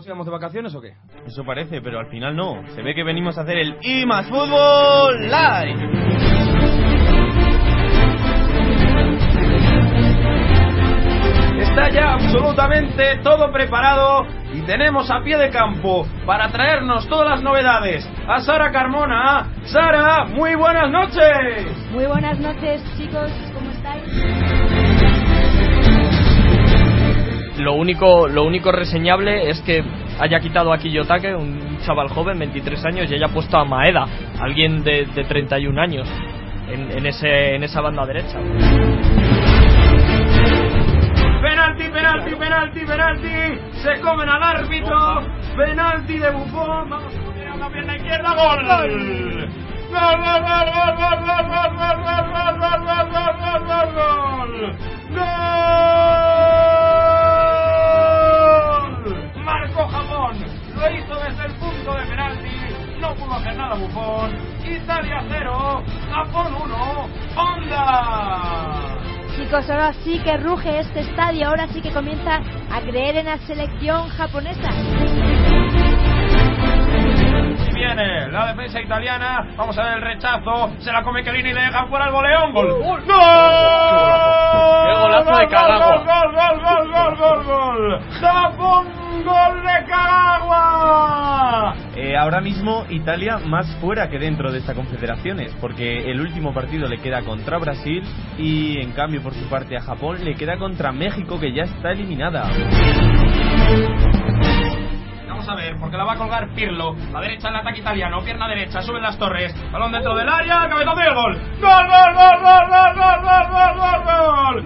¿Que no nos íbamos de vacaciones o qué? Eso parece, pero al final no. Se ve que venimos a hacer el I más Fútbol Live. Está ya absolutamente todo preparado y tenemos a pie de campo para traernos todas las novedades a Sara Carmona. Sara, muy buenas noches. Muy buenas noches, chicos, ¿cómo estáis? Lo único, lo único reseñable es que haya quitado a Kiyotake, un chaval joven, 23 años, y haya puesto a Maeda, alguien de, de 31 años, en, en, ese, en esa banda derecha. Penalti, penalti, penalti, penalti. Se comen al árbitro. Penalti de Bufón. Vamos a poner a la pierna izquierda. Gol, gol, gol, gol, gol, pudo hacer nada Bufón. Italia 0. Japón 1. Honda. Chicos, ahora sí que ruge este estadio, ahora sí que comienza a creer en la selección japonesa. Y viene la defensa italiana. Vamos a ver el rechazo. Se la come Chiellini y le dejan fuera el boleón. Gol. ¡Gol! ¡Qué golazo de Kagawa! ¡Gol, gol, gol, gol, gol, gol, gol! ¡Japón, gol de Kagawa! Eh, ahora mismo Italia más fuera que dentro de esta confederaciones, porque el último partido le queda contra Brasil y en cambio por su parte a Japón le queda contra México que ya está eliminada. Vamos a ver, porque la va a colgar Pirlo. La derecha en el ataque italiano, pierna derecha, suben las torres. Balón dentro del área, cabezazo y el gol. ¡Gol, gol, gol, gol, gol, gol, gol, gol, gol,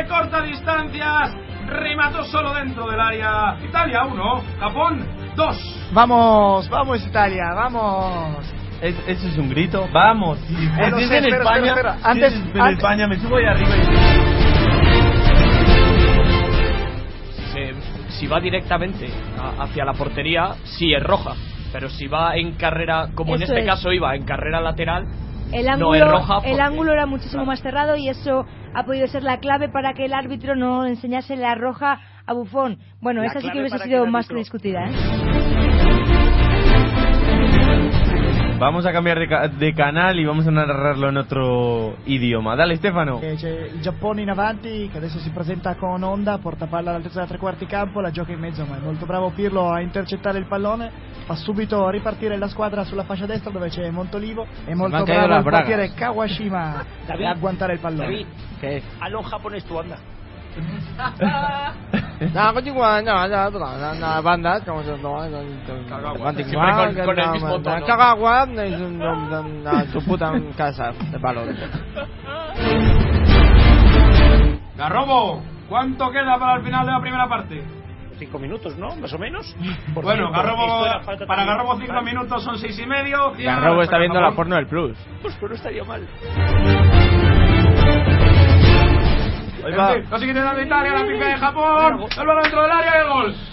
Recorta distancias. Remató solo dentro del área. Italia 1, Japón 2. Vamos, vamos Italia, vamos. ¿Es- ¿Eso es un grito? ¡Vamos! Si, si Eh, no sé, en espera, España, espera, espera. si Antes- es en antes- España, me subo ahí arriba y... Se- si va directamente a- hacia la portería, sí es roja. Pero si va en carrera, como en Eso este es. caso iba en carrera lateral, El No, ángulo, es roja el ángulo era muchísimo más cerrado y eso ha podido ser la clave para que el árbitro no enseñase la roja a Bufón. Bueno, La esa sí que hubiese sido más que discutida, ¿eh? Vamos a cambiar de, ca- de canal y vamos a narrarlo en otro idioma. Dale, Stefano. Eh, C'è il Giappone in avanti che adesso si presenta con Honda, porta palla all'altezza da tre quarti campo, la gioca in mezzo, ma è molto bravo Pirlo a intercettare il pallone, fa subito ripartire la squadra sulla fascia destra dove c'è Montolivo e molto bravo il portiere Kawashima David, a agguantare il pallone. David, ¿Qué? hazlo en japonés tú, anda. No, continúa, no, no, no, no, no, banda, como se Kagawa. Siempre con- con el mismo tono. Kagawa es un- un- un- a su puta casa de balón. Garrobo, ¿cuánto queda para el final de la primera parte? Cinco minutos, ¿no? Más o menos. Por Bueno, cierto, Garrobo, para. Garrobo 5 minutos son 6 y medio. Garrobo está viendo la porno del Plus. Pues, pues no estaría mal. Lo siguiente de Italia, la pica de Japón, el balón dentro del área y el.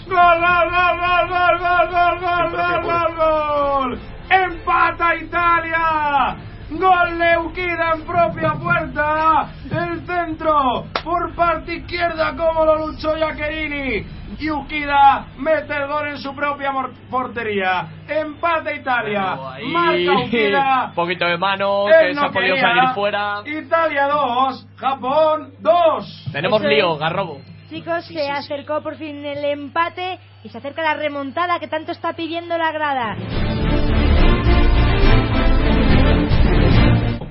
Gol, gol, gol, gol, gol, gol, gol, gol, gol, gol, gol. Empata Italia. Gol de Ukida en propia puerta. El centro por parte izquierda como lo luchó Iacherini. Y Ukida mete el gol en su propia portería. Empata Italia. Ahí, Marca Ukida. un poquito de mano, Él que no se ha podido quería. salir fuera. Italia 2, Japón 2. Tenemos Eso lío, es. Garrobo. Chicos, se acercó por fin el empate y se acerca la remontada que tanto está pidiendo la grada.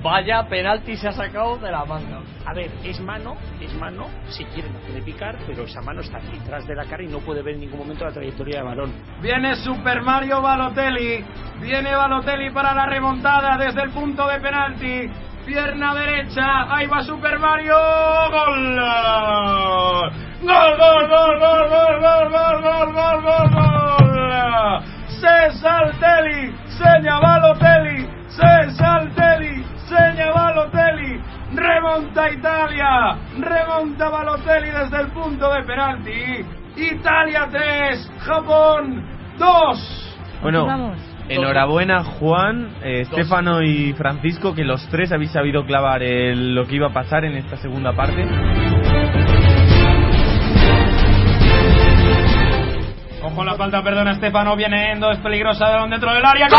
Vaya penalti se ha sacado de la manga. A ver, es mano, es mano, si quiere no puede picar, pero esa mano está aquí detrás de la cara y no puede ver en ningún momento la trayectoria de balón. Viene Super Mario Balotelli. Viene Balotelli para la remontada desde el punto de penalti. Pierna derecha. Ahí va Super Mario. Gol. Gol, gol, gol, gol, gol, gol, gol, gol, gol, gol, gol. César Teli. Seña Balotelli. Remonta Italia. Remonta Balotelli desde el punto de penalti. Italia 3. Japón 2. Bueno, Vamos. enhorabuena Juan, eh, Stefano y Francisco, que los tres habéis sabido clavar el- lo que iba a pasar en esta segunda parte. Ojo la falta, perdona Estefano, viene Endo, es peligrosa de dentro del área. ¡Gol!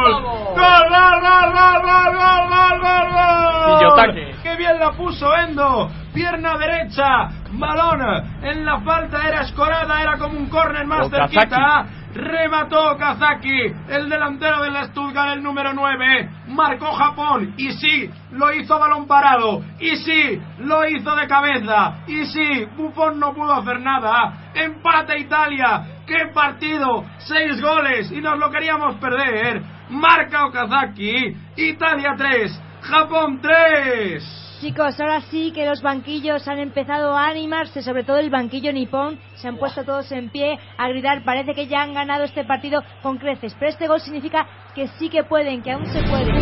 ¡Gol! ¡Gol, gol, gol, gol, gol, ¡Qué bien la puso Endo! Pierna derecha, balón en la falta era escorada, era como un córner más cerquita. Remató Kazaki, el delantero del Stuttgart, el número 9. Marcó Japón. Y sí, lo hizo balón parado. Y sí, lo hizo de cabeza. Y sí, Buffon no pudo hacer nada. Empate Italia. ¡Qué partido! Seis goles y nos lo queríamos perder. Marca Okazaki. Italia 3. Japón 3. Chicos, ahora sí que los banquillos han empezado a animarse, sobre todo el banquillo nipón, se han puesto todos en pie a gritar, parece que ya han ganado este partido con creces, pero este gol significa que sí que pueden, que aún se puede.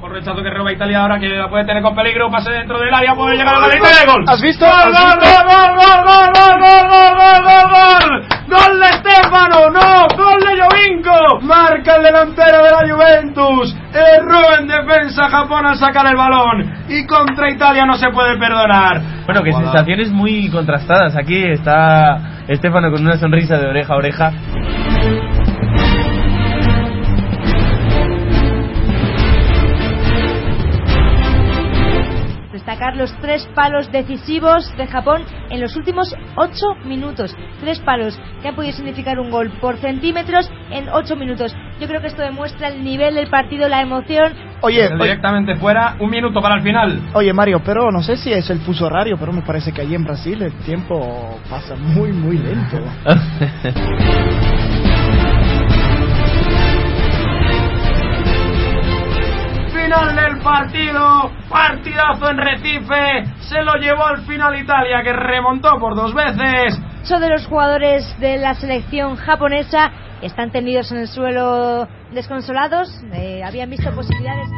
Por rechazo que roba Italia ahora que la puede tener con peligro, pase dentro del área, puede llegar a la línea de gol. ¿Has visto? ¡Gol, ¿Has gol, visto? gol, gol, gol, gol, gol, gol, gol, gol, gol! ¡Gol de Stefano! ¡No! ¡Gol de Jovinko! Marca el delantero de la Juventus. Erró en defensa Japón al sacar el balón. Y contra Italia no se puede perdonar. Bueno, que sensaciones muy contrastadas. Aquí está Estefano con una sonrisa de oreja a oreja. Los tres palos decisivos de Japón en los últimos ocho minutos. Tres palos que han podido significar un gol por centímetros en ocho minutos. Yo creo que esto demuestra el nivel del partido, la emoción. Oye, oye, Directamente fuera, un minuto para el final. oye, Mario, pero no sé si es el fuso horario, pero me parece que allí en Brasil el tiempo pasa muy, muy lento. Final del partido, partidazo en Recife, se lo llevó al final Italia que remontó por dos veces. Ocho de los jugadores de la selección japonesa están tendidos en el suelo desconsolados. Eh, habían visto posibilidades.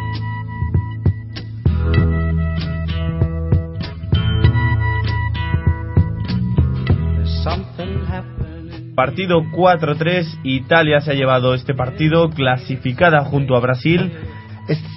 Partido 4-3, Italia se ha llevado este partido clasificada junto a Brasil.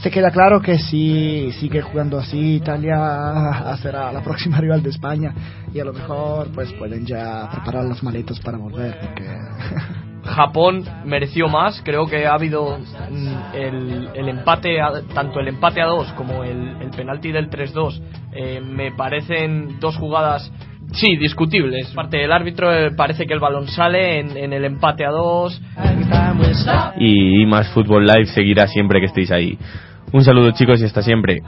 Se queda claro que si sigue jugando así, Italia será la próxima rival de España y a lo mejor pues pueden ya preparar las maletas para volver. Porque... Japón mereció más, creo que ha habido mm, el, el empate, tanto el empate a dos como el, el penalti del 3-2, eh, me parecen dos jugadas, sí, discutibles. Parte del árbitro eh, parece que el balón sale en, en el empate a dos. Y más Fútbol Live seguirá siempre que estéis ahí. Un saludo chicos y hasta siempre.